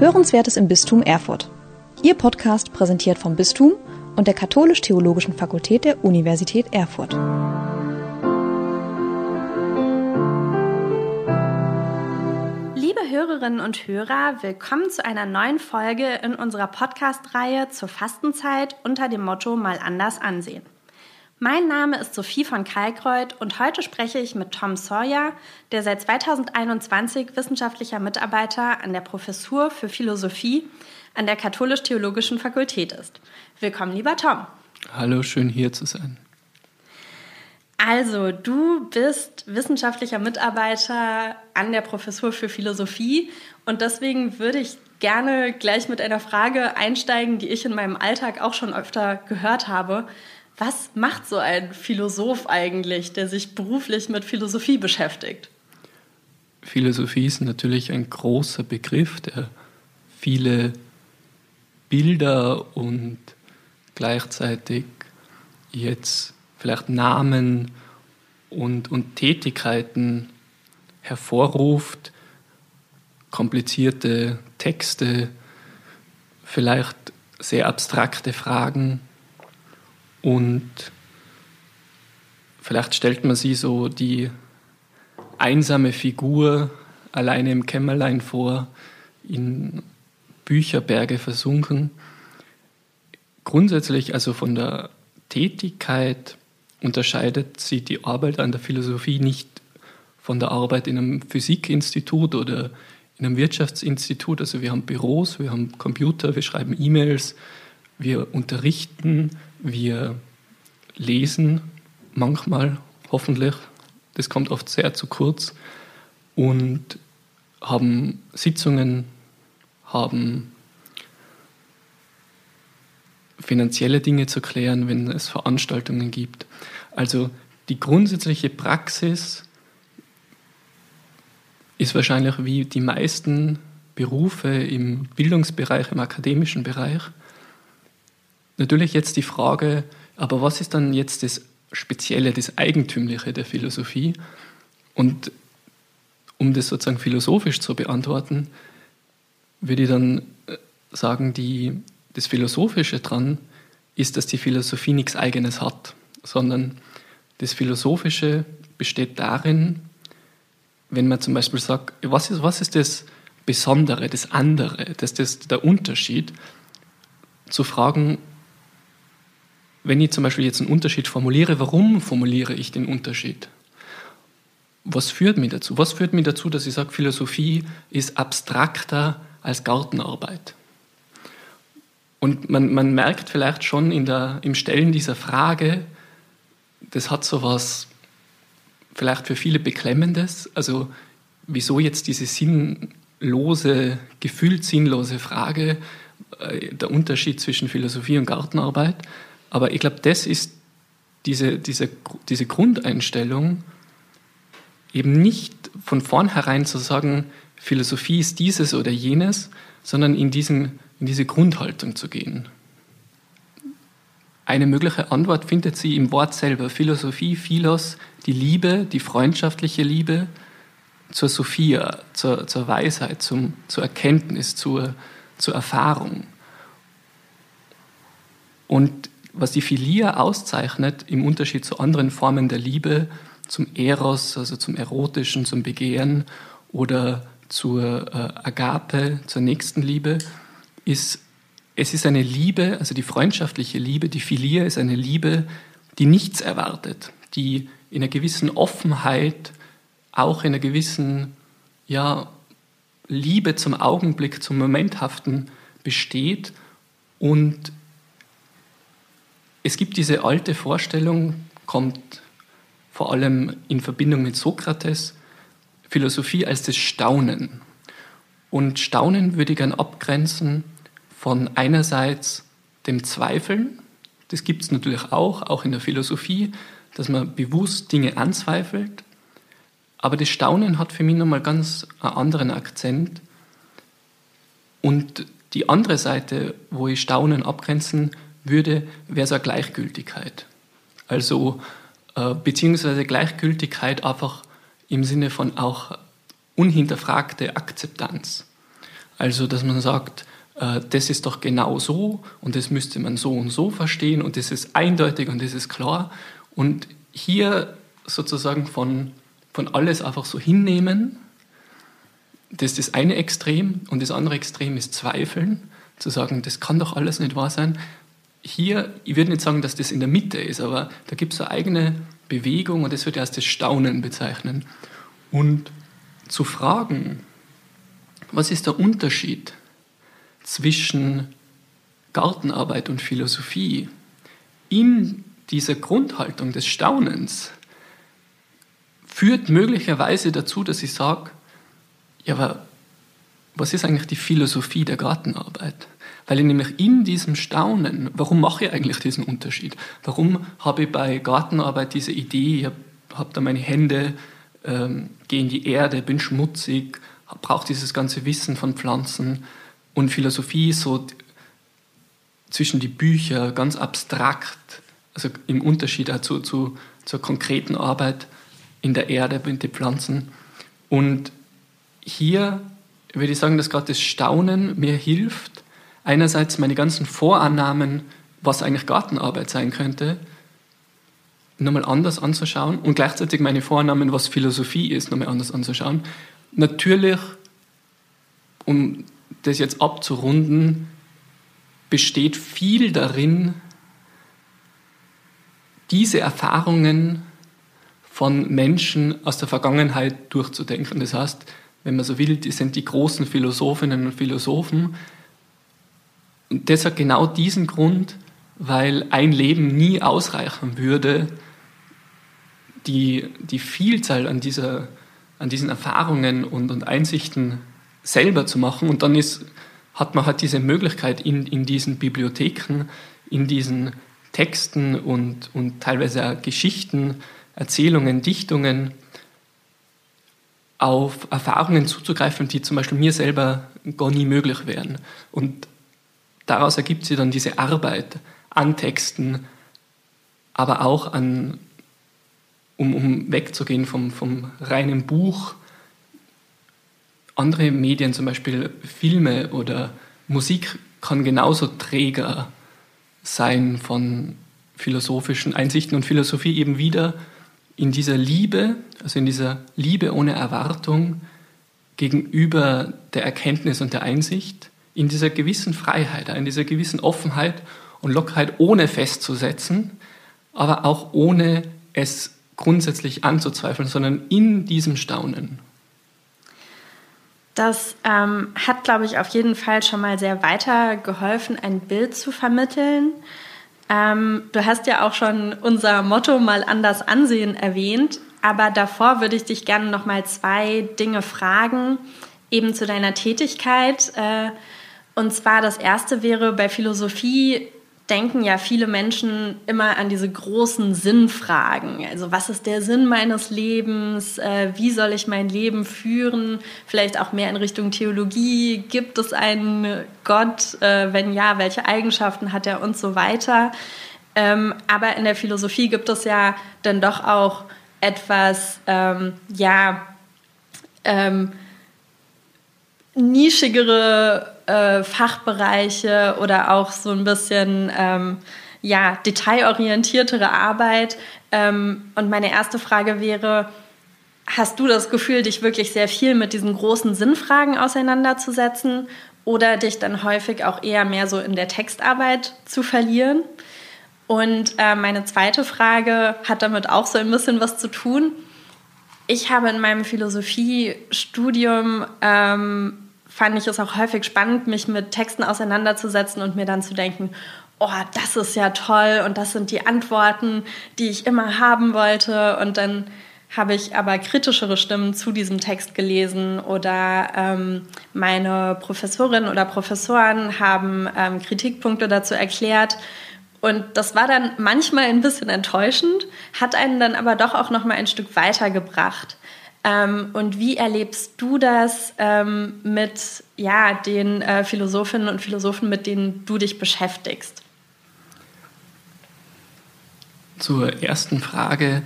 Hörenswertes im Bistum Erfurt. Ihr Podcast präsentiert vom Bistum und der Katholisch-Theologischen Fakultät der Universität Erfurt. Liebe Hörerinnen und Hörer, willkommen zu einer neuen Folge in unserer Podcast-Reihe zur Fastenzeit unter dem Motto Mal anders ansehen. Mein Name ist Sophie von Kalkreuth und heute spreche ich mit Tom Sawyer, der seit 2021 wissenschaftlicher Mitarbeiter an der Professur für Philosophie an der Katholisch-Theologischen Fakultät ist. Willkommen, lieber Tom. Hallo, schön hier zu sein. Also, du bist wissenschaftlicher Mitarbeiter an der Professur für Philosophie und deswegen würde ich gerne gleich mit einer Frage einsteigen, die ich in meinem Alltag auch schon öfter gehört habe. Was macht so ein Philosoph eigentlich, der sich beruflich mit Philosophie beschäftigt? Philosophie ist natürlich ein großer Begriff, der viele Bilder und gleichzeitig jetzt vielleicht Namen und, und Tätigkeiten hervorruft, komplizierte Texte, vielleicht sehr abstrakte Fragen und vielleicht stellt man sie so die einsame Figur alleine im Kämmerlein vor, in Bücherberge versunken. Grundsätzlich also von der Tätigkeit unterscheidet sie die Arbeit an der Philosophie nicht von der Arbeit in einem Physikinstitut oder in einem Wirtschaftsinstitut. Also wir haben Büros, wir haben Computer, wir schreiben E-Mails, wir unterrichten, wir lesen manchmal, hoffentlich, das kommt oft sehr zu kurz, und haben Sitzungen, haben finanzielle Dinge zu klären, wenn es Veranstaltungen gibt. Also die grundsätzliche Praxis ist wahrscheinlich wie die meisten Berufe im Bildungsbereich, im akademischen Bereich, Natürlich jetzt die Frage, aber was ist dann jetzt das Spezielle, das Eigentümliche der Philosophie? Und um das sozusagen philosophisch zu beantworten, würde ich dann äh, sagen, die, das Philosophische dran ist, dass die Philosophie nichts Eigenes hat, sondern das Philosophische besteht darin, wenn man zum Beispiel sagt, was ist, was ist das Besondere, das andere, das ist der Unterschied, zu fragen, wenn ich zum Beispiel jetzt einen Unterschied formuliere, warum formuliere ich den Unterschied? Was führt mich dazu? Was führt mich dazu, dass ich sage, Philosophie ist abstrakter als Gartenarbeit? Und man, man merkt vielleicht schon in der, im Stellen dieser Frage, das hat so was vielleicht für viele Beklemmendes. Also wieso jetzt diese sinnlose, gefühlt sinnlose Frage, äh, der Unterschied zwischen Philosophie und Gartenarbeit? Aber ich glaube, das ist diese, diese, diese Grundeinstellung, eben nicht von vornherein zu sagen, Philosophie ist dieses oder jenes, sondern in, diesen, in diese Grundhaltung zu gehen. Eine mögliche Antwort findet sie im Wort selber. Philosophie, Philos, die Liebe, die freundschaftliche Liebe zur Sophia, zur, zur Weisheit, zum, zur Erkenntnis, zur, zur Erfahrung. Und was die Philia auszeichnet, im Unterschied zu anderen Formen der Liebe, zum Eros, also zum Erotischen, zum Begehren oder zur äh, Agape, zur Nächstenliebe, ist, es ist eine Liebe, also die freundschaftliche Liebe, die Philia ist eine Liebe, die nichts erwartet, die in einer gewissen Offenheit, auch in einer gewissen ja, Liebe zum Augenblick, zum Momenthaften besteht und es gibt diese alte Vorstellung, kommt vor allem in Verbindung mit Sokrates, Philosophie als das Staunen. Und Staunen würde ich gerne abgrenzen von einerseits dem Zweifeln, das gibt es natürlich auch, auch in der Philosophie, dass man bewusst Dinge anzweifelt. Aber das Staunen hat für mich nochmal ganz einen anderen Akzent. Und die andere Seite, wo ich Staunen abgrenzen würde, wäre so eine Gleichgültigkeit. Also äh, beziehungsweise Gleichgültigkeit einfach im Sinne von auch unhinterfragte Akzeptanz. Also, dass man sagt, äh, das ist doch genau so und das müsste man so und so verstehen und das ist eindeutig und das ist klar. Und hier sozusagen von, von alles einfach so hinnehmen, das ist das eine Extrem und das andere Extrem ist Zweifeln, zu sagen, das kann doch alles nicht wahr sein. Hier, ich würde nicht sagen, dass das in der Mitte ist, aber da gibt es eine eigene Bewegung und das ich als das Staunen bezeichnen. Und zu fragen, was ist der Unterschied zwischen Gartenarbeit und Philosophie in dieser Grundhaltung des Staunens führt möglicherweise dazu, dass ich sage, ja, aber was ist eigentlich die Philosophie der Gartenarbeit? Weil ich nämlich in diesem Staunen, warum mache ich eigentlich diesen Unterschied? Warum habe ich bei Gartenarbeit diese Idee, ich habe hab da meine Hände, ähm, gehe in die Erde, bin schmutzig, brauche dieses ganze Wissen von Pflanzen und Philosophie so zwischen die Bücher, ganz abstrakt, also im Unterschied dazu zu, zur konkreten Arbeit in der Erde mit den Pflanzen. Und hier würde ich sagen, dass gerade das Staunen mir hilft, einerseits meine ganzen Vorannahmen, was eigentlich Gartenarbeit sein könnte, nochmal anders anzuschauen und gleichzeitig meine Vorannahmen, was Philosophie ist, nochmal anders anzuschauen. Natürlich, um das jetzt abzurunden, besteht viel darin, diese Erfahrungen von Menschen aus der Vergangenheit durchzudenken. Das heißt, wenn man so will, die sind die großen Philosophinnen und Philosophen. Und das hat genau diesen Grund, weil ein Leben nie ausreichen würde, die, die Vielzahl an, dieser, an diesen Erfahrungen und, und Einsichten selber zu machen. Und dann ist, hat man halt diese Möglichkeit in, in diesen Bibliotheken, in diesen Texten und, und teilweise auch Geschichten, Erzählungen, Dichtungen, auf Erfahrungen zuzugreifen, die zum Beispiel mir selber gar nie möglich wären. Und daraus ergibt sich dann diese Arbeit an Texten, aber auch an, um, um wegzugehen vom, vom reinen Buch, andere Medien, zum Beispiel Filme oder Musik, kann genauso Träger sein von philosophischen Einsichten und Philosophie eben wieder. In dieser Liebe, also in dieser Liebe ohne Erwartung gegenüber der Erkenntnis und der Einsicht, in dieser gewissen Freiheit, in dieser gewissen Offenheit und Lockerheit, ohne festzusetzen, aber auch ohne es grundsätzlich anzuzweifeln, sondern in diesem Staunen. Das ähm, hat, glaube ich, auf jeden Fall schon mal sehr weitergeholfen, ein Bild zu vermitteln. Ähm, du hast ja auch schon unser Motto mal anders ansehen erwähnt, aber davor würde ich dich gerne noch mal zwei Dinge fragen, eben zu deiner Tätigkeit. Äh, und zwar das erste wäre bei Philosophie denken ja viele Menschen immer an diese großen Sinnfragen. Also was ist der Sinn meines Lebens? Äh, wie soll ich mein Leben führen? Vielleicht auch mehr in Richtung Theologie. Gibt es einen Gott? Äh, wenn ja, welche Eigenschaften hat er und so weiter? Ähm, aber in der Philosophie gibt es ja dann doch auch etwas, ähm, ja, ähm, nischigere äh, Fachbereiche oder auch so ein bisschen ähm, ja, detailorientiertere Arbeit. Ähm, und meine erste Frage wäre, hast du das Gefühl, dich wirklich sehr viel mit diesen großen Sinnfragen auseinanderzusetzen oder dich dann häufig auch eher mehr so in der Textarbeit zu verlieren? Und äh, meine zweite Frage hat damit auch so ein bisschen was zu tun. Ich habe in meinem Philosophiestudium ähm, fand ich es auch häufig spannend, mich mit Texten auseinanderzusetzen und mir dann zu denken, oh, das ist ja toll und das sind die Antworten, die ich immer haben wollte. Und dann habe ich aber kritischere Stimmen zu diesem Text gelesen oder ähm, meine Professorinnen oder Professoren haben ähm, Kritikpunkte dazu erklärt. Und das war dann manchmal ein bisschen enttäuschend, hat einen dann aber doch auch noch mal ein Stück weitergebracht. Ähm, und wie erlebst du das ähm, mit ja, den äh, Philosophinnen und Philosophen, mit denen du dich beschäftigst? Zur ersten Frage,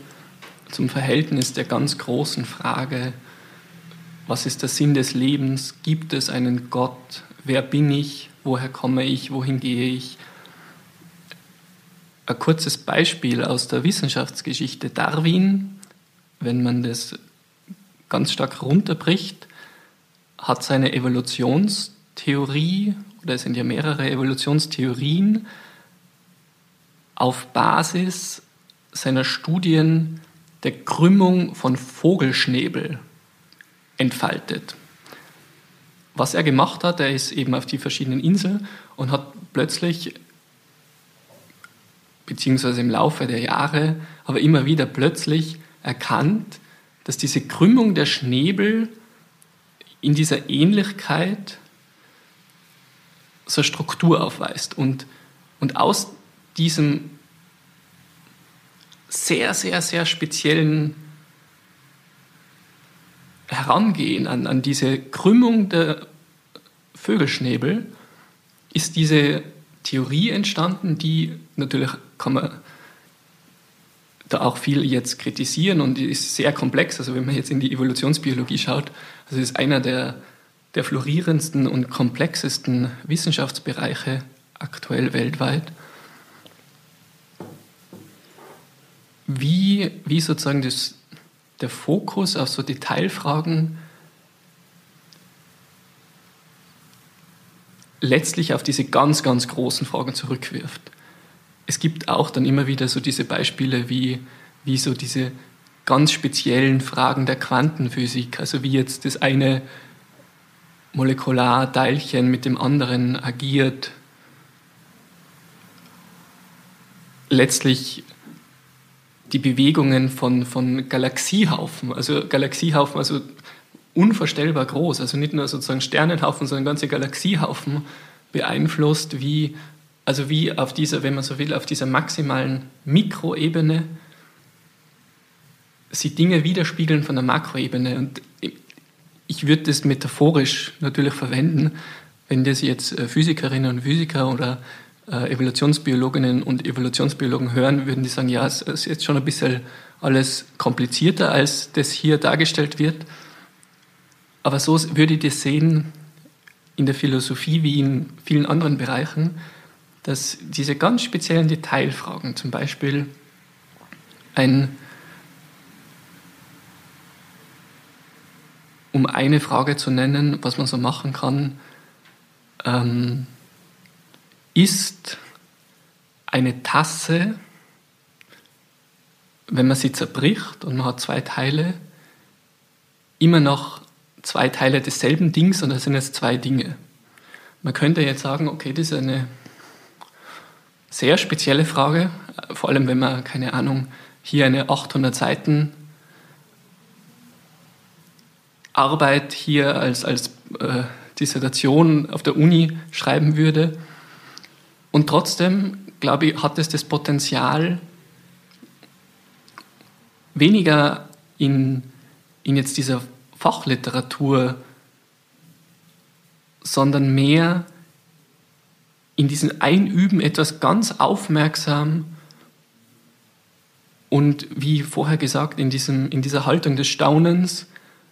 zum Verhältnis der ganz großen Frage, was ist der Sinn des Lebens, gibt es einen Gott, wer bin ich, woher komme ich, wohin gehe ich. Ein kurzes Beispiel aus der Wissenschaftsgeschichte. Darwin, wenn man das ganz stark runterbricht, hat seine Evolutionstheorie, oder es sind ja mehrere Evolutionstheorien, auf Basis seiner Studien der Krümmung von Vogelschnäbel entfaltet. Was er gemacht hat, er ist eben auf die verschiedenen Inseln und hat plötzlich, beziehungsweise im Laufe der Jahre, aber immer wieder plötzlich erkannt, dass diese Krümmung der Schnäbel in dieser Ähnlichkeit so eine Struktur aufweist. Und, und aus diesem sehr, sehr, sehr speziellen Herangehen an, an diese Krümmung der Vögelschnäbel ist diese Theorie entstanden, die natürlich kann man da auch viel jetzt kritisieren und die ist sehr komplex. Also wenn man jetzt in die Evolutionsbiologie schaut, also ist einer der, der florierendsten und komplexesten Wissenschaftsbereiche aktuell weltweit. Wie, wie sozusagen das, der Fokus auf so Detailfragen letztlich auf diese ganz, ganz großen Fragen zurückwirft. Es gibt auch dann immer wieder so diese Beispiele wie, wie so diese ganz speziellen Fragen der Quantenphysik, also wie jetzt das eine Molekularteilchen mit dem anderen agiert. Letztlich die Bewegungen von, von Galaxiehaufen, also Galaxiehaufen, also unvorstellbar groß, also nicht nur sozusagen Sternenhaufen, sondern ganze Galaxiehaufen beeinflusst, wie, also wie auf dieser, wenn man so will, auf dieser maximalen Mikroebene sich Dinge widerspiegeln von der Makroebene. Und ich würde das metaphorisch natürlich verwenden, wenn das jetzt äh, Physikerinnen und Physiker oder äh, Evolutionsbiologinnen und Evolutionsbiologen hören, würden die sagen, ja, es ist jetzt schon ein bisschen alles komplizierter, als das hier dargestellt wird. Aber so würde ich das sehen in der Philosophie wie in vielen anderen Bereichen, dass diese ganz speziellen Detailfragen, zum Beispiel ein, um eine Frage zu nennen, was man so machen kann, ähm, ist eine Tasse, wenn man sie zerbricht und man hat zwei Teile, immer noch zwei Teile desselben Dings und das sind jetzt zwei Dinge. Man könnte jetzt sagen, okay, das ist eine sehr spezielle Frage, vor allem wenn man, keine Ahnung, hier eine 800 Seiten Arbeit hier als, als äh, Dissertation auf der Uni schreiben würde. Und trotzdem, glaube ich, hat es das Potenzial, weniger in, in jetzt dieser Fachliteratur, sondern mehr in diesem Einüben etwas ganz aufmerksam und wie vorher gesagt, in, diesem, in dieser Haltung des Staunens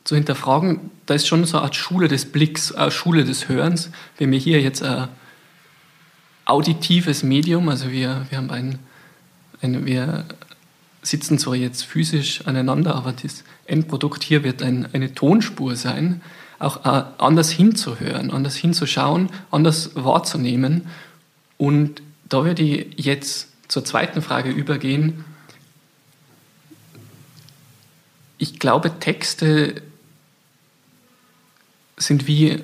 zu hinterfragen, da ist schon so eine Art Schule des Blicks, eine Schule des Hörens. Wir hier jetzt eine auditives Medium, also wir, wir haben ein, ein, wir sitzen zwar jetzt physisch aneinander, aber das Endprodukt hier wird ein, eine Tonspur sein, auch äh, anders hinzuhören, anders hinzuschauen, anders wahrzunehmen. Und da würde ich jetzt zur zweiten Frage übergehen. Ich glaube, Texte sind wie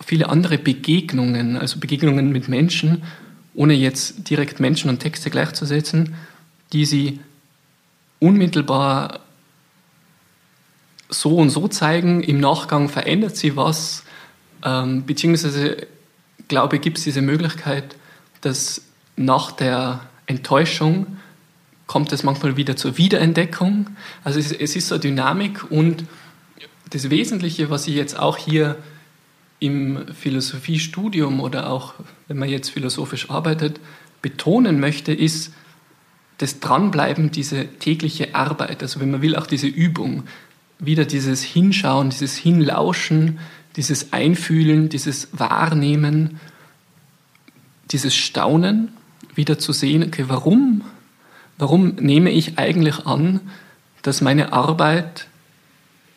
viele andere Begegnungen, also Begegnungen mit Menschen, ohne jetzt direkt Menschen und Texte gleichzusetzen, die sie unmittelbar so und so zeigen, im Nachgang verändert sie was, ähm, beziehungsweise glaube ich, gibt es diese Möglichkeit, dass nach der Enttäuschung kommt es manchmal wieder zur Wiederentdeckung. Also es, es ist so Dynamik und das Wesentliche, was ich jetzt auch hier im Philosophiestudium oder auch wenn man jetzt philosophisch arbeitet, betonen möchte, ist das Dranbleiben, diese tägliche Arbeit, also wenn man will, auch diese Übung. Wieder dieses Hinschauen, dieses Hinlauschen, dieses Einfühlen, dieses Wahrnehmen, dieses Staunen wieder zu sehen, okay, warum, warum nehme ich eigentlich an, dass meine Arbeit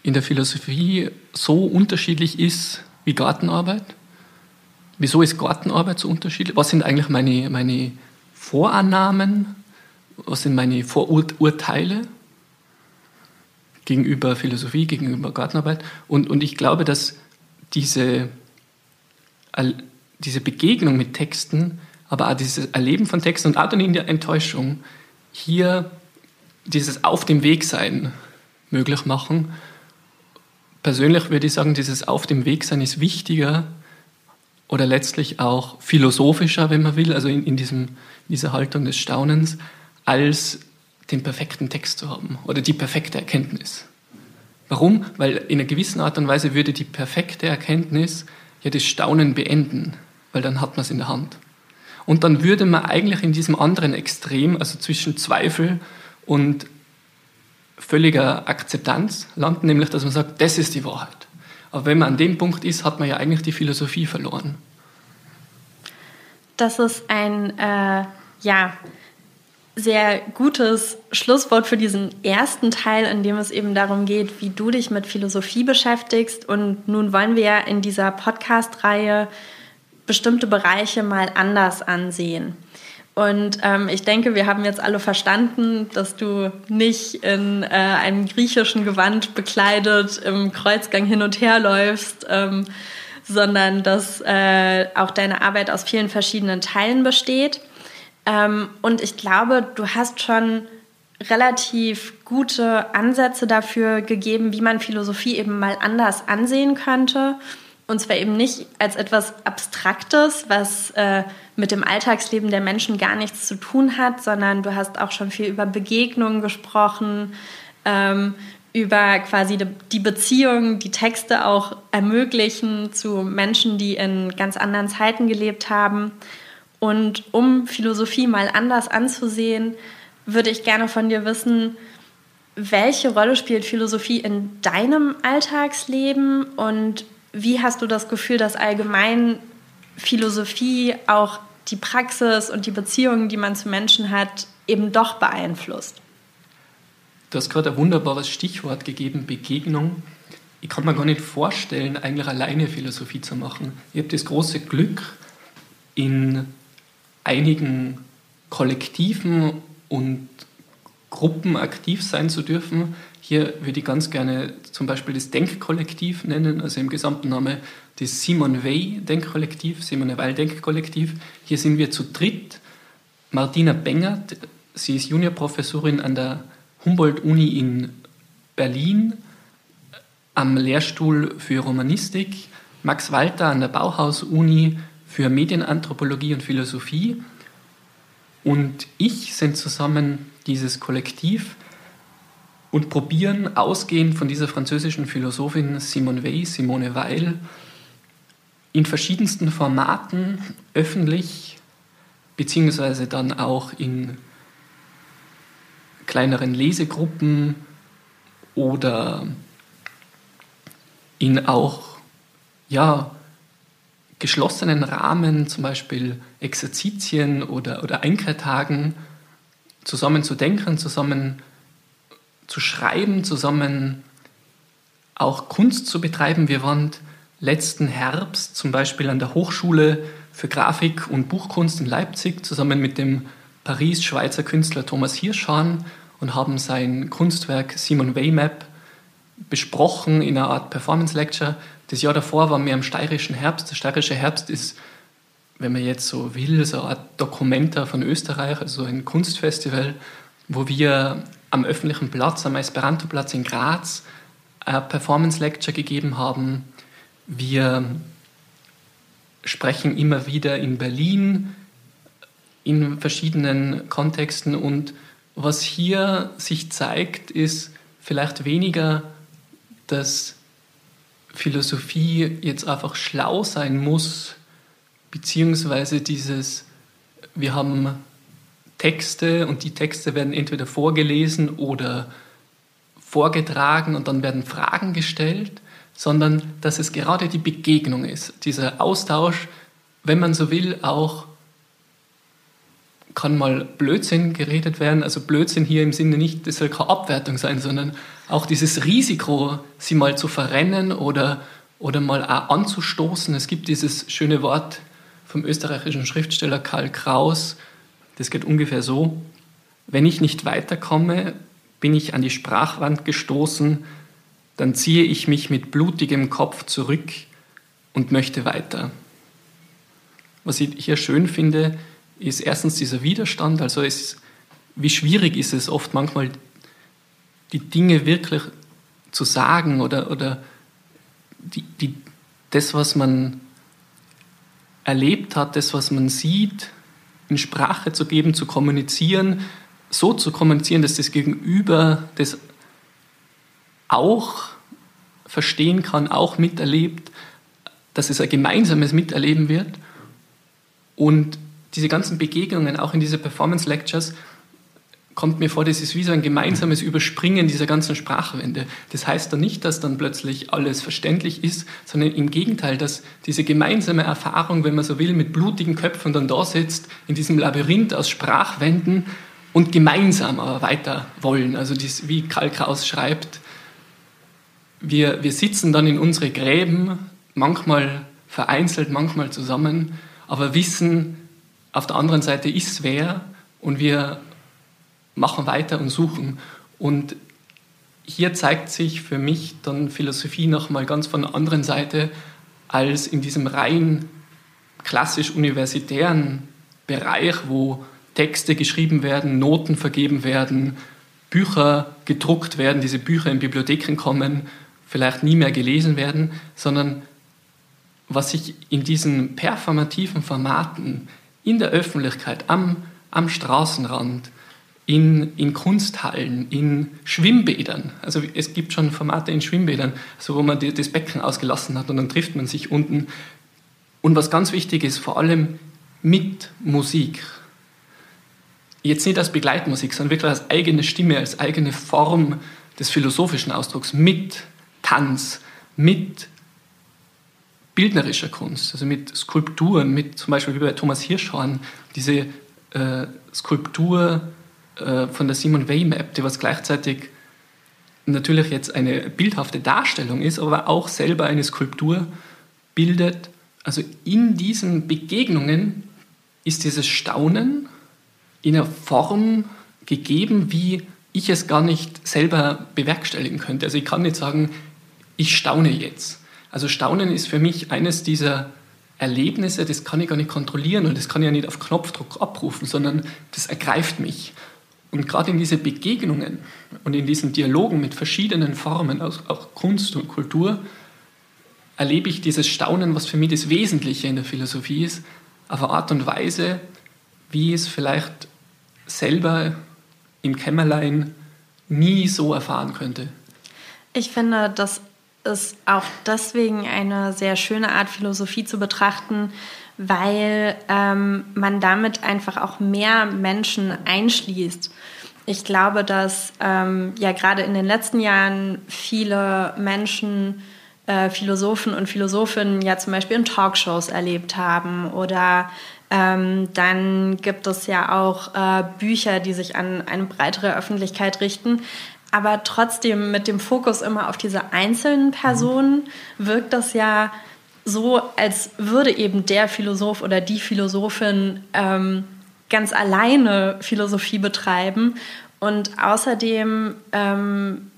in der Philosophie so unterschiedlich ist wie Gartenarbeit? Wieso ist Gartenarbeit so unterschiedlich? Was sind eigentlich meine, meine Vorannahmen? Was sind meine Vorurteile gegenüber Philosophie, gegenüber Gartenarbeit? Und, und ich glaube, dass diese, diese Begegnung mit Texten, aber auch dieses Erleben von Texten und auch dann in der Enttäuschung hier dieses Auf dem Weg sein möglich machen. Persönlich würde ich sagen, dieses Auf dem Weg sein ist wichtiger oder letztlich auch philosophischer, wenn man will, also in, in diesem, dieser Haltung des Staunens, als den perfekten Text zu haben oder die perfekte Erkenntnis. Warum? Weil in einer gewissen Art und Weise würde die perfekte Erkenntnis ja das Staunen beenden, weil dann hat man es in der Hand. Und dann würde man eigentlich in diesem anderen Extrem, also zwischen Zweifel und völliger Akzeptanz landen, nämlich dass man sagt, das ist die Wahrheit. Aber wenn man an dem Punkt ist, hat man ja eigentlich die Philosophie verloren. Das ist ein äh, ja, sehr gutes Schlusswort für diesen ersten Teil, in dem es eben darum geht, wie du dich mit Philosophie beschäftigst. Und nun wollen wir ja in dieser Podcast-Reihe bestimmte Bereiche mal anders ansehen. Und ähm, ich denke, wir haben jetzt alle verstanden, dass du nicht in äh, einem griechischen Gewand bekleidet im Kreuzgang hin und her läufst, ähm, sondern dass äh, auch deine Arbeit aus vielen verschiedenen Teilen besteht. Ähm, und ich glaube, du hast schon relativ gute Ansätze dafür gegeben, wie man Philosophie eben mal anders ansehen könnte. Und zwar eben nicht als etwas Abstraktes, was äh, mit dem Alltagsleben der Menschen gar nichts zu tun hat, sondern du hast auch schon viel über Begegnungen gesprochen, ähm, über quasi die Beziehungen, die Texte auch ermöglichen zu Menschen, die in ganz anderen Zeiten gelebt haben. Und um Philosophie mal anders anzusehen, würde ich gerne von dir wissen, welche Rolle spielt Philosophie in deinem Alltagsleben und wie hast du das Gefühl, dass allgemein Philosophie auch die Praxis und die Beziehungen, die man zu Menschen hat, eben doch beeinflusst. Du hast gerade ein wunderbares Stichwort gegeben, Begegnung. Ich kann mir gar nicht vorstellen, eigentlich alleine Philosophie zu machen. Ich habe das große Glück, in einigen Kollektiven und Gruppen aktiv sein zu dürfen. Hier würde ich ganz gerne zum Beispiel das Denkkollektiv nennen, also im gesamten Namen das Simon Weil Denkkollektiv, Simone Weil Denkkollektiv. Hier sind wir zu dritt. Martina Bengert, sie ist Juniorprofessorin an der Humboldt-Uni in Berlin am Lehrstuhl für Romanistik. Max Walter an der Bauhaus-Uni für Medienanthropologie und Philosophie. Und ich sind zusammen dieses Kollektiv und probieren ausgehend von dieser französischen Philosophin Simone Weil, Simone Weil, in verschiedensten Formaten öffentlich, beziehungsweise dann auch in kleineren Lesegruppen oder in auch ja, geschlossenen Rahmen, zum Beispiel Exerzitien oder, oder Einkehrtagen, zusammen zu denken, zusammen zu schreiben, zusammen auch Kunst zu betreiben. Wir waren letzten Herbst zum Beispiel an der Hochschule für Grafik und Buchkunst in Leipzig zusammen mit dem Paris-Schweizer Künstler Thomas Hirschhahn und haben sein Kunstwerk Simon Weymap besprochen in einer Art Performance Lecture. Das Jahr davor waren wir am steirischen Herbst. Der steirische Herbst ist, wenn man jetzt so will, so eine Dokumenta von Österreich, also ein Kunstfestival, wo wir am öffentlichen Platz, am Esperanto-Platz in Graz, eine Performance Lecture gegeben haben wir sprechen immer wieder in Berlin in verschiedenen Kontexten und was hier sich zeigt, ist vielleicht weniger, dass Philosophie jetzt einfach schlau sein muss, beziehungsweise dieses, wir haben Texte und die Texte werden entweder vorgelesen oder vorgetragen und dann werden Fragen gestellt, sondern dass es gerade die Begegnung ist, dieser Austausch, wenn man so will, auch kann mal Blödsinn geredet werden. Also Blödsinn hier im Sinne nicht, das soll keine Abwertung sein, sondern auch dieses Risiko, sie mal zu verrennen oder, oder mal auch anzustoßen. Es gibt dieses schöne Wort vom österreichischen Schriftsteller Karl Kraus, das geht ungefähr so, wenn ich nicht weiterkomme, bin ich an die Sprachwand gestoßen, dann ziehe ich mich mit blutigem Kopf zurück und möchte weiter. Was ich hier schön finde, ist erstens dieser Widerstand, also es, wie schwierig ist es oft manchmal, die Dinge wirklich zu sagen oder, oder die, die, das, was man erlebt hat, das, was man sieht, in Sprache zu geben, zu kommunizieren, so zu kommunizieren, dass das Gegenüber das auch verstehen kann, auch miterlebt, dass es ein gemeinsames Miterleben wird. Und diese ganzen Begegnungen, auch in diese Performance Lectures, kommt mir vor, das ist wie so ein gemeinsames Überspringen dieser ganzen Sprachwände. Das heißt dann nicht, dass dann plötzlich alles verständlich ist, sondern im Gegenteil, dass diese gemeinsame Erfahrung, wenn man so will, mit blutigen Köpfen dann da sitzt, in diesem Labyrinth aus Sprachwänden und gemeinsam aber weiter wollen. Also dies, wie Karl Kraus schreibt, wir, wir sitzen dann in unsere Gräben, manchmal vereinzelt, manchmal zusammen, aber wissen, auf der anderen Seite ist wer und wir machen weiter und suchen. Und hier zeigt sich für mich dann Philosophie nochmal ganz von der anderen Seite als in diesem rein klassisch universitären Bereich, wo Texte geschrieben werden, Noten vergeben werden, Bücher gedruckt werden, diese Bücher in Bibliotheken kommen, vielleicht nie mehr gelesen werden, sondern was sich in diesen performativen Formaten in der Öffentlichkeit, am, am Straßenrand, in, in Kunsthallen, in Schwimmbädern. Also es gibt schon Formate in Schwimmbädern, also wo man die, das Becken ausgelassen hat und dann trifft man sich unten. Und was ganz wichtig ist, vor allem mit Musik. Jetzt nicht als Begleitmusik, sondern wirklich als eigene Stimme, als eigene Form des philosophischen Ausdrucks, mit Tanz, mit bildnerischer Kunst, also mit Skulpturen, mit zum Beispiel wie bei Thomas Hirschhorn, diese äh, Skulptur äh, von der Simon Weil Map, die was gleichzeitig natürlich jetzt eine bildhafte Darstellung ist, aber auch selber eine Skulptur bildet. Also in diesen Begegnungen ist dieses Staunen in einer Form gegeben, wie ich es gar nicht selber bewerkstelligen könnte. Also ich kann nicht sagen, ich staune jetzt, also Staunen ist für mich eines dieser Erlebnisse, das kann ich gar nicht kontrollieren und das kann ich ja nicht auf Knopfdruck abrufen, sondern das ergreift mich. Und gerade in diese Begegnungen und in diesen Dialogen mit verschiedenen Formen, auch Kunst und Kultur, erlebe ich dieses Staunen, was für mich das Wesentliche in der Philosophie ist, auf eine Art und Weise, wie es vielleicht selber im Kämmerlein nie so erfahren könnte. Ich finde, das ist auch deswegen eine sehr schöne Art, Philosophie zu betrachten, weil ähm, man damit einfach auch mehr Menschen einschließt. Ich glaube, dass ähm, ja gerade in den letzten Jahren viele Menschen, äh, Philosophen und Philosophinnen ja zum Beispiel in Talkshows erlebt haben oder ähm, dann gibt es ja auch äh, Bücher, die sich an eine breitere Öffentlichkeit richten aber trotzdem mit dem Fokus immer auf diese einzelnen Personen wirkt das ja so, als würde eben der Philosoph oder die Philosophin ähm, ganz alleine Philosophie betreiben. Und außerdem ähm,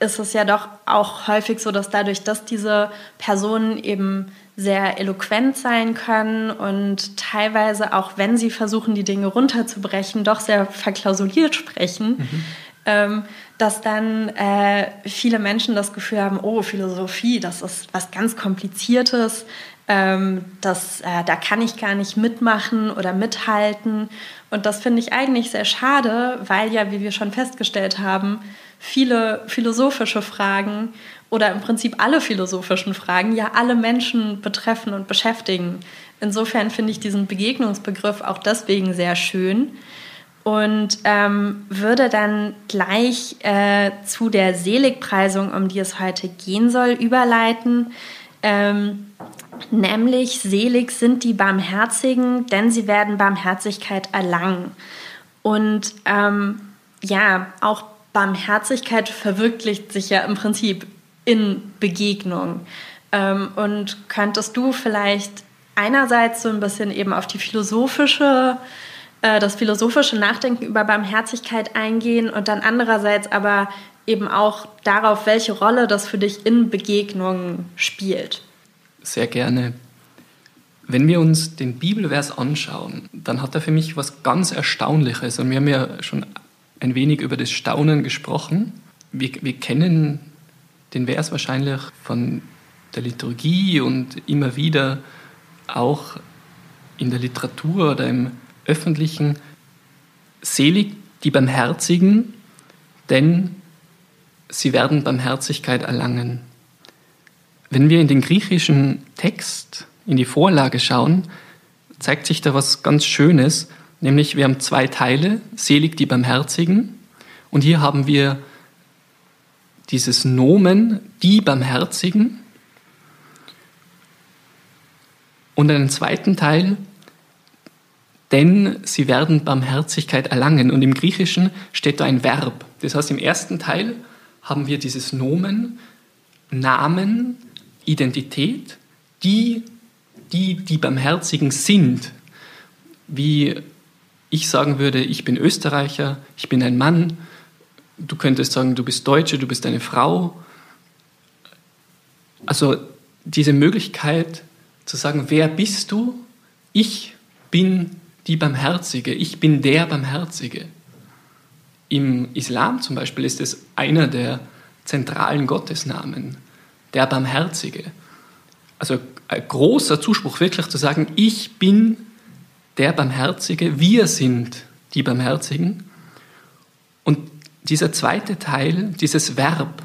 ist es ja doch auch häufig so, dass dadurch, dass diese Personen eben sehr eloquent sein können und teilweise auch, wenn sie versuchen, die Dinge runterzubrechen, doch sehr verklausuliert sprechen. Mhm ähm, dass dann äh, viele Menschen das Gefühl haben, oh, Philosophie, das ist was ganz Kompliziertes, ähm, das, äh, da kann ich gar nicht mitmachen oder mithalten. Und das finde ich eigentlich sehr schade, weil ja, wie wir schon festgestellt haben, viele philosophische Fragen oder im Prinzip alle philosophischen Fragen ja alle Menschen betreffen und beschäftigen. Insofern finde ich diesen Begegnungsbegriff auch deswegen sehr schön. Und ähm, würde dann gleich äh, zu der Seligpreisung, um die es heute gehen soll, überleiten. Ähm, nämlich selig sind die Barmherzigen, denn sie werden Barmherzigkeit erlangen. Und ähm, ja, auch Barmherzigkeit verwirklicht sich ja im Prinzip in Begegnung. Ähm, und könntest du vielleicht einerseits so ein bisschen eben auf die philosophische äh, das philosophische Nachdenken über Barmherzigkeit eingehen und dann andererseits aber eben auch darauf, welche Rolle das für dich in Begegnungen spielt. Sehr gerne. Wenn wir uns den Bibelvers anschauen, dann hat er für mich was ganz Erstaunliches. Und wir haben ja schon ein wenig über das Staunen gesprochen. Wir, wir kennen den Vers wahrscheinlich von der Liturgie und immer wieder auch in der Literatur oder im öffentlichen, selig die Barmherzigen, denn sie werden Barmherzigkeit erlangen. Wenn wir in den griechischen Text, in die Vorlage schauen, zeigt sich da was ganz Schönes, nämlich wir haben zwei Teile, selig die Barmherzigen, und hier haben wir dieses Nomen, die Barmherzigen, und einen zweiten Teil, denn sie werden Barmherzigkeit erlangen. Und im Griechischen steht da ein Verb. Das heißt, im ersten Teil haben wir dieses Nomen, Namen, Identität, die, die die Barmherzigen sind. Wie ich sagen würde, ich bin Österreicher, ich bin ein Mann. Du könntest sagen, du bist Deutsche, du bist eine Frau. Also diese Möglichkeit zu sagen, wer bist du? Ich bin die Barmherzige, ich bin der Barmherzige. Im Islam zum Beispiel ist es einer der zentralen Gottesnamen, der Barmherzige. Also ein großer Zuspruch wirklich zu sagen, ich bin der Barmherzige, wir sind die Barmherzigen. Und dieser zweite Teil, dieses Verb,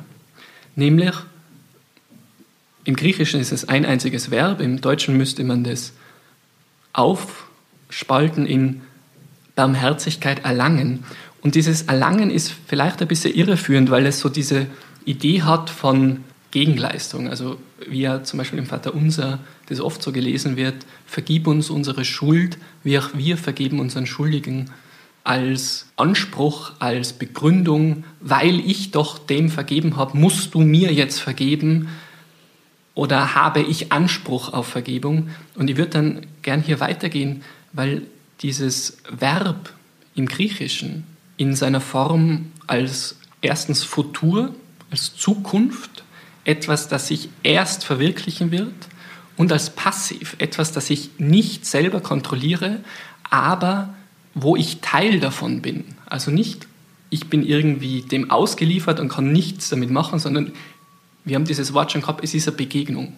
nämlich im Griechischen ist es ein einziges Verb, im Deutschen müsste man das auf spalten in Barmherzigkeit erlangen. Und dieses Erlangen ist vielleicht ein bisschen irreführend, weil es so diese Idee hat von Gegenleistung. Also wie ja zum Beispiel im Vater Unser das oft so gelesen wird, vergib uns unsere Schuld, wie auch wir vergeben unseren Schuldigen, als Anspruch, als Begründung, weil ich doch dem vergeben habe, musst du mir jetzt vergeben oder habe ich Anspruch auf Vergebung. Und ich würde dann gern hier weitergehen, weil dieses Verb im Griechischen in seiner Form als erstens Futur, als Zukunft, etwas, das sich erst verwirklichen wird, und als Passiv, etwas, das ich nicht selber kontrolliere, aber wo ich Teil davon bin. Also nicht, ich bin irgendwie dem ausgeliefert und kann nichts damit machen, sondern wir haben dieses Wort schon gehabt, es ist eine Begegnung.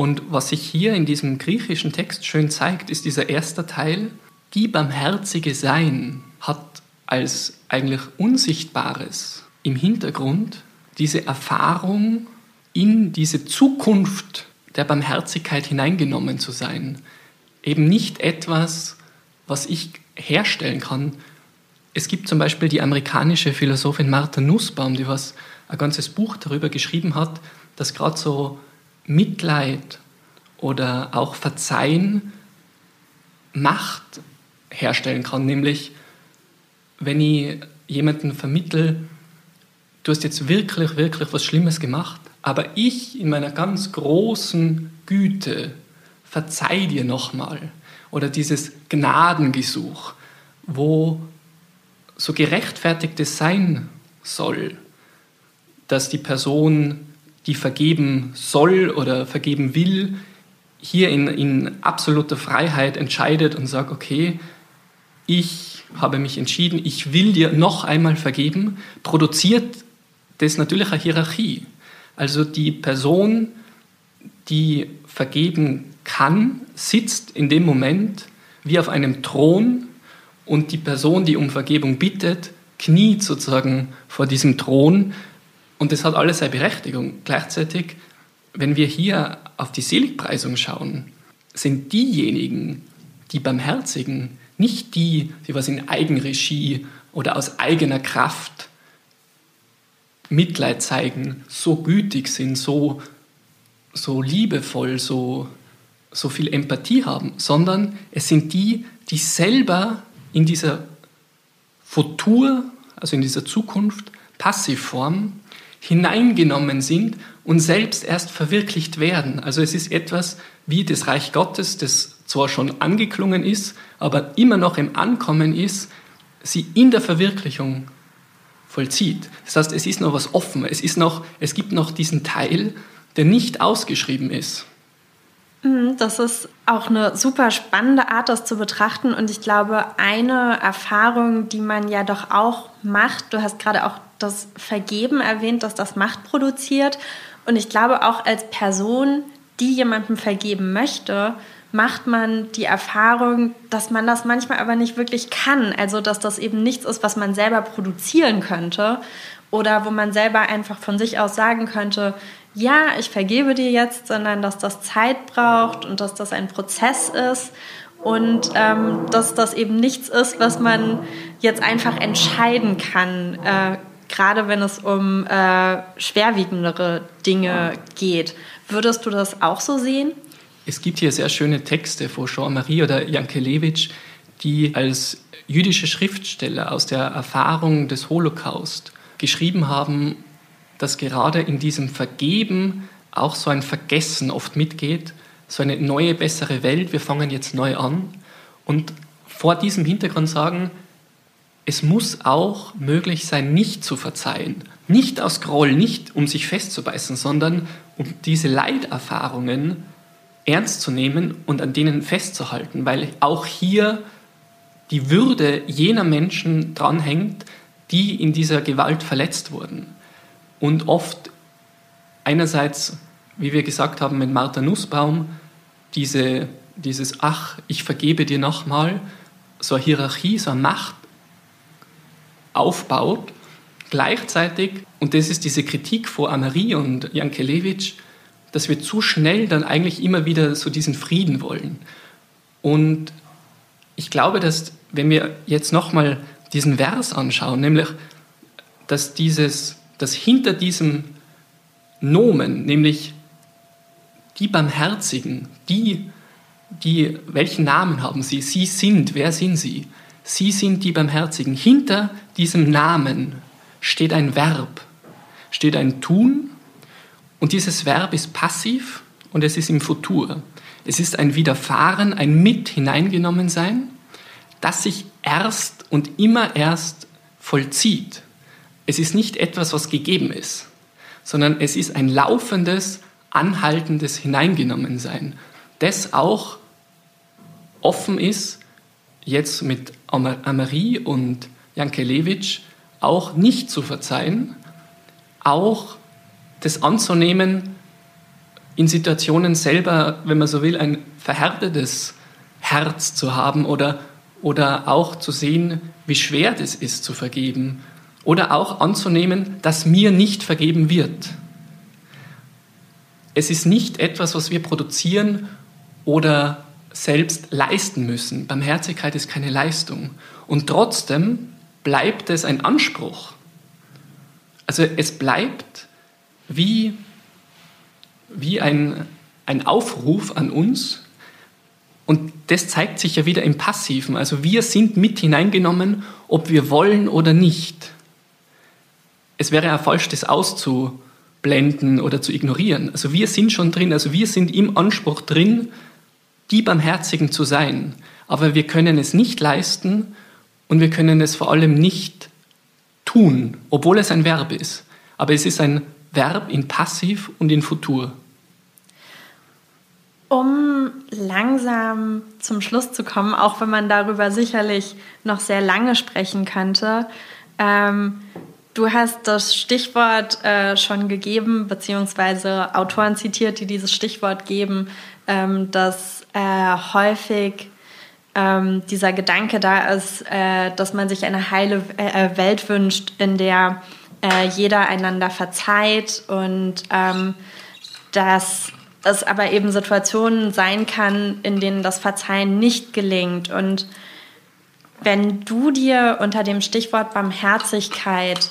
Und was sich hier in diesem griechischen Text schön zeigt, ist dieser erste Teil, die barmherzige Sein hat als eigentlich Unsichtbares im Hintergrund diese Erfahrung in diese Zukunft der Barmherzigkeit hineingenommen zu sein. Eben nicht etwas, was ich herstellen kann. Es gibt zum Beispiel die amerikanische Philosophin Martha Nussbaum, die was ein ganzes Buch darüber geschrieben hat, dass gerade so Mitleid oder auch Verzeihen Macht herstellen kann. Nämlich, wenn ich jemanden vermittel, du hast jetzt wirklich, wirklich was Schlimmes gemacht, aber ich in meiner ganz großen Güte verzeih dir nochmal. Oder dieses Gnadengesuch, wo so gerechtfertigtes sein soll, dass die Person die vergeben soll oder vergeben will, hier in, in absoluter Freiheit entscheidet und sagt, okay, ich habe mich entschieden, ich will dir noch einmal vergeben, produziert das natürlich eine Hierarchie. Also die Person, die vergeben kann, sitzt in dem Moment wie auf einem Thron und die Person, die um Vergebung bittet, kniet sozusagen vor diesem Thron und das hat alles seine Berechtigung. Gleichzeitig, wenn wir hier auf die Seligpreisung schauen, sind diejenigen, die Barmherzigen, nicht die, die was in Eigenregie oder aus eigener Kraft Mitleid zeigen, so gütig sind, so, so liebevoll, so, so viel Empathie haben, sondern es sind die, die selber in dieser Futur, also in dieser Zukunft, Passivform hineingenommen sind und selbst erst verwirklicht werden. Also es ist etwas wie das Reich Gottes, das zwar schon angeklungen ist, aber immer noch im Ankommen ist, sie in der Verwirklichung vollzieht. Das heißt, es ist noch was offen, es, ist noch, es gibt noch diesen Teil, der nicht ausgeschrieben ist. Mhm, das ist auch eine super spannende Art, das zu betrachten. Und ich glaube, eine Erfahrung, die man ja doch auch macht, du hast gerade auch das Vergeben erwähnt, dass das Macht produziert. Und ich glaube, auch als Person, die jemandem vergeben möchte, macht man die Erfahrung, dass man das manchmal aber nicht wirklich kann. Also, dass das eben nichts ist, was man selber produzieren könnte oder wo man selber einfach von sich aus sagen könnte, ja, ich vergebe dir jetzt, sondern dass das Zeit braucht und dass das ein Prozess ist und ähm, dass das eben nichts ist, was man jetzt einfach entscheiden kann, äh, gerade wenn es um äh, schwerwiegendere Dinge geht. Würdest du das auch so sehen? Es gibt hier sehr schöne Texte von Jean-Marie oder Jankelewitsch, die als jüdische Schriftsteller aus der Erfahrung des Holocaust geschrieben haben, dass gerade in diesem Vergeben auch so ein Vergessen oft mitgeht, so eine neue, bessere Welt, wir fangen jetzt neu an. Und vor diesem Hintergrund sagen, es muss auch möglich sein, nicht zu verzeihen. Nicht aus Groll, nicht um sich festzubeißen, sondern um diese Leiterfahrungen ernst zu nehmen und an denen festzuhalten, weil auch hier die Würde jener Menschen dranhängt, die in dieser Gewalt verletzt wurden. Und oft einerseits, wie wir gesagt haben mit Martha Nussbaum, diese, dieses Ach, ich vergebe dir nochmal, so eine Hierarchie, so eine Macht aufbaut, gleichzeitig, und das ist diese Kritik vor Amari und Jankelewitsch, dass wir zu schnell dann eigentlich immer wieder so diesen Frieden wollen. Und ich glaube, dass wenn wir jetzt nochmal diesen Vers anschauen, nämlich, dass dieses, dass hinter diesem Nomen, nämlich die Barmherzigen, die, die, welchen Namen haben sie? Sie sind, wer sind sie? Sie sind die Barmherzigen. Hinter diesem Namen steht ein Verb, steht ein Tun und dieses Verb ist passiv und es ist im Futur. Es ist ein Widerfahren, ein Mit hineingenommen sein, das sich erst und immer erst vollzieht. Es ist nicht etwas, was gegeben ist, sondern es ist ein laufendes, anhaltendes Hineingenommensein, das auch offen ist, jetzt mit Amarie und Jankelewitsch auch nicht zu verzeihen, auch das anzunehmen, in Situationen selber, wenn man so will, ein verhärtetes Herz zu haben oder, oder auch zu sehen, wie schwer das ist zu vergeben oder auch anzunehmen, dass mir nicht vergeben wird. Es ist nicht etwas, was wir produzieren oder selbst leisten müssen. Barmherzigkeit ist keine Leistung. Und trotzdem bleibt es ein Anspruch. Also es bleibt wie, wie ein, ein Aufruf an uns. Und das zeigt sich ja wieder im Passiven. Also wir sind mit hineingenommen, ob wir wollen oder nicht. Es wäre ja falsch, das auszublenden oder zu ignorieren. Also wir sind schon drin, also wir sind im Anspruch drin, die Barmherzigen zu sein. Aber wir können es nicht leisten und wir können es vor allem nicht tun, obwohl es ein Verb ist. Aber es ist ein Verb in Passiv und in Futur. Um langsam zum Schluss zu kommen, auch wenn man darüber sicherlich noch sehr lange sprechen könnte, ähm, du hast das Stichwort äh, schon gegeben, beziehungsweise Autoren zitiert, die dieses Stichwort geben, ähm, dass äh, häufig ähm, dieser Gedanke da ist, äh, dass man sich eine heile äh, Welt wünscht, in der äh, jeder einander verzeiht und ähm, dass es aber eben Situationen sein kann, in denen das Verzeihen nicht gelingt. Und Wenn du dir unter dem Stichwort Barmherzigkeit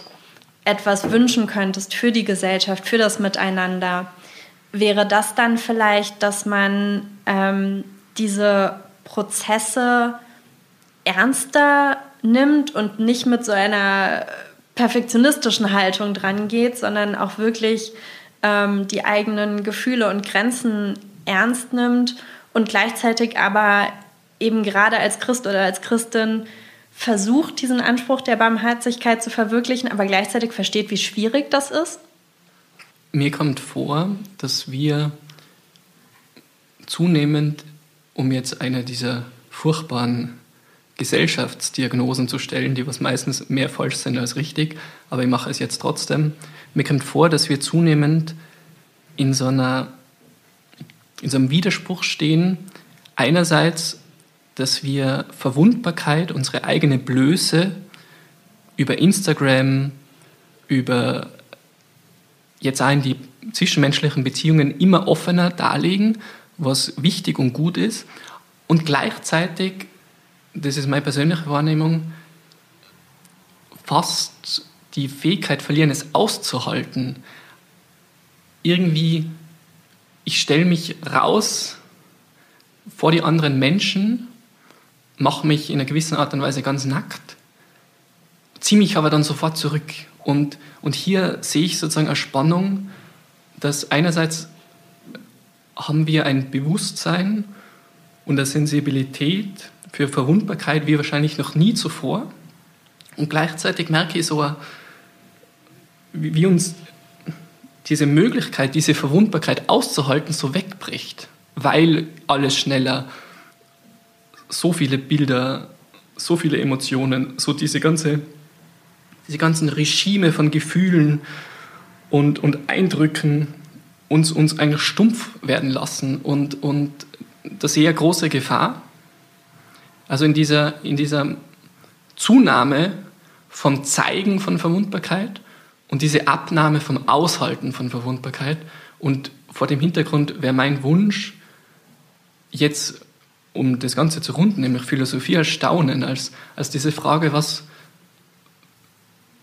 etwas wünschen könntest für die Gesellschaft, für das Miteinander, wäre das dann vielleicht, dass man ähm, diese Prozesse ernster nimmt und nicht mit so einer perfektionistischen Haltung dran geht, sondern auch wirklich ähm, die eigenen Gefühle und Grenzen ernst nimmt und gleichzeitig aber eben gerade als Christ oder als Christin versucht, diesen Anspruch der Barmherzigkeit zu verwirklichen, aber gleichzeitig versteht, wie schwierig das ist? Mir kommt vor, dass wir zunehmend, um jetzt eine dieser furchtbaren Gesellschaftsdiagnosen zu stellen, die was meistens mehr falsch sind als richtig, aber ich mache es jetzt trotzdem. Mir kommt vor, dass wir zunehmend in so, einer, in so einem Widerspruch stehen. Einerseits, dass wir Verwundbarkeit, unsere eigene Blöße über Instagram, über jetzt auch in die zwischenmenschlichen Beziehungen immer offener darlegen, was wichtig und gut ist. Und gleichzeitig das ist meine persönliche Wahrnehmung, fast die Fähigkeit verlieren, es auszuhalten. Irgendwie, ich stelle mich raus vor die anderen Menschen, mache mich in einer gewissen Art und Weise ganz nackt, ziehe mich aber dann sofort zurück. Und, und hier sehe ich sozusagen eine Spannung, dass einerseits haben wir ein Bewusstsein und eine Sensibilität für Verwundbarkeit wie wahrscheinlich noch nie zuvor. Und gleichzeitig merke ich so, wie uns diese Möglichkeit, diese Verwundbarkeit auszuhalten, so wegbricht, weil alles schneller, so viele Bilder, so viele Emotionen, so diese, ganze, diese ganzen Regime von Gefühlen und, und Eindrücken uns, uns eigentlich stumpf werden lassen. Und, und das eine große Gefahr, also in dieser, in dieser Zunahme vom Zeigen von Verwundbarkeit und diese Abnahme vom Aushalten von Verwundbarkeit. Und vor dem Hintergrund wäre mein Wunsch, jetzt, um das Ganze zu runden, nämlich Philosophie als Staunen, als, als diese Frage, was,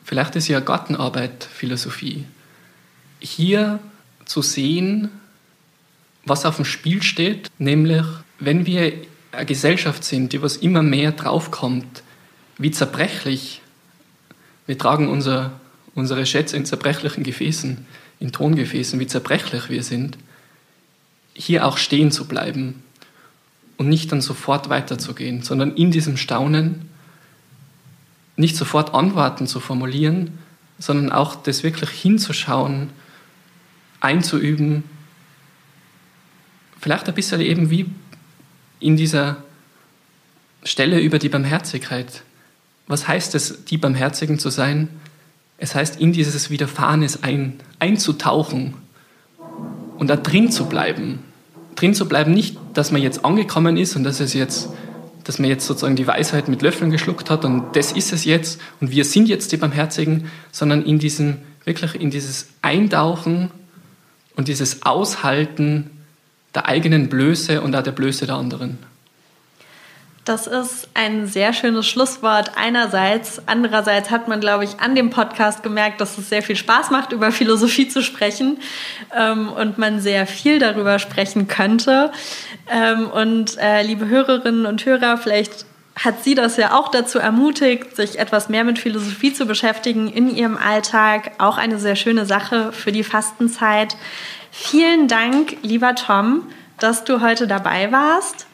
vielleicht ist ja Gartenarbeit Philosophie, hier zu sehen, was auf dem Spiel steht, nämlich wenn wir eine Gesellschaft sind, die was immer mehr draufkommt, wie zerbrechlich wir tragen unser, unsere Schätze in zerbrechlichen Gefäßen, in Tongefäßen, wie zerbrechlich wir sind, hier auch stehen zu bleiben und nicht dann sofort weiterzugehen, sondern in diesem Staunen nicht sofort Antworten zu formulieren, sondern auch das wirklich hinzuschauen, einzuüben, vielleicht ein bisschen eben wie in dieser Stelle über die Barmherzigkeit. Was heißt es, die Barmherzigen zu sein? Es heißt, in dieses Widerfahrenes ein, einzutauchen und da drin zu bleiben. Drin zu bleiben, nicht, dass man jetzt angekommen ist und dass es jetzt, dass man jetzt sozusagen die Weisheit mit Löffeln geschluckt hat und das ist es jetzt und wir sind jetzt die Barmherzigen, sondern in diesem, wirklich in dieses Eintauchen und dieses Aushalten der eigenen Blöße und auch der Blöße der anderen. Das ist ein sehr schönes Schlusswort einerseits. Andererseits hat man, glaube ich, an dem Podcast gemerkt, dass es sehr viel Spaß macht, über Philosophie zu sprechen ähm, und man sehr viel darüber sprechen könnte. Ähm, und äh, liebe Hörerinnen und Hörer, vielleicht hat sie das ja auch dazu ermutigt, sich etwas mehr mit Philosophie zu beschäftigen in ihrem Alltag. Auch eine sehr schöne Sache für die Fastenzeit. Vielen Dank, lieber Tom, dass du heute dabei warst.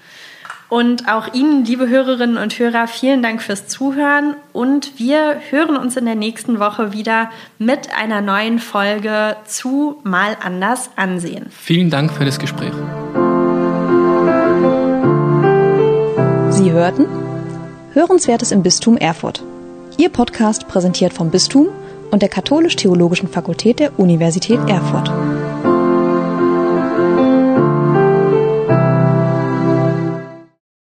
Und auch Ihnen, liebe Hörerinnen und Hörer, vielen Dank fürs Zuhören. Und wir hören uns in der nächsten Woche wieder mit einer neuen Folge zu Mal anders ansehen. Vielen Dank für das Gespräch. Sie hörten Hörenswertes im Bistum Erfurt. Ihr Podcast präsentiert vom Bistum und der Katholisch-Theologischen Fakultät der Universität Erfurt.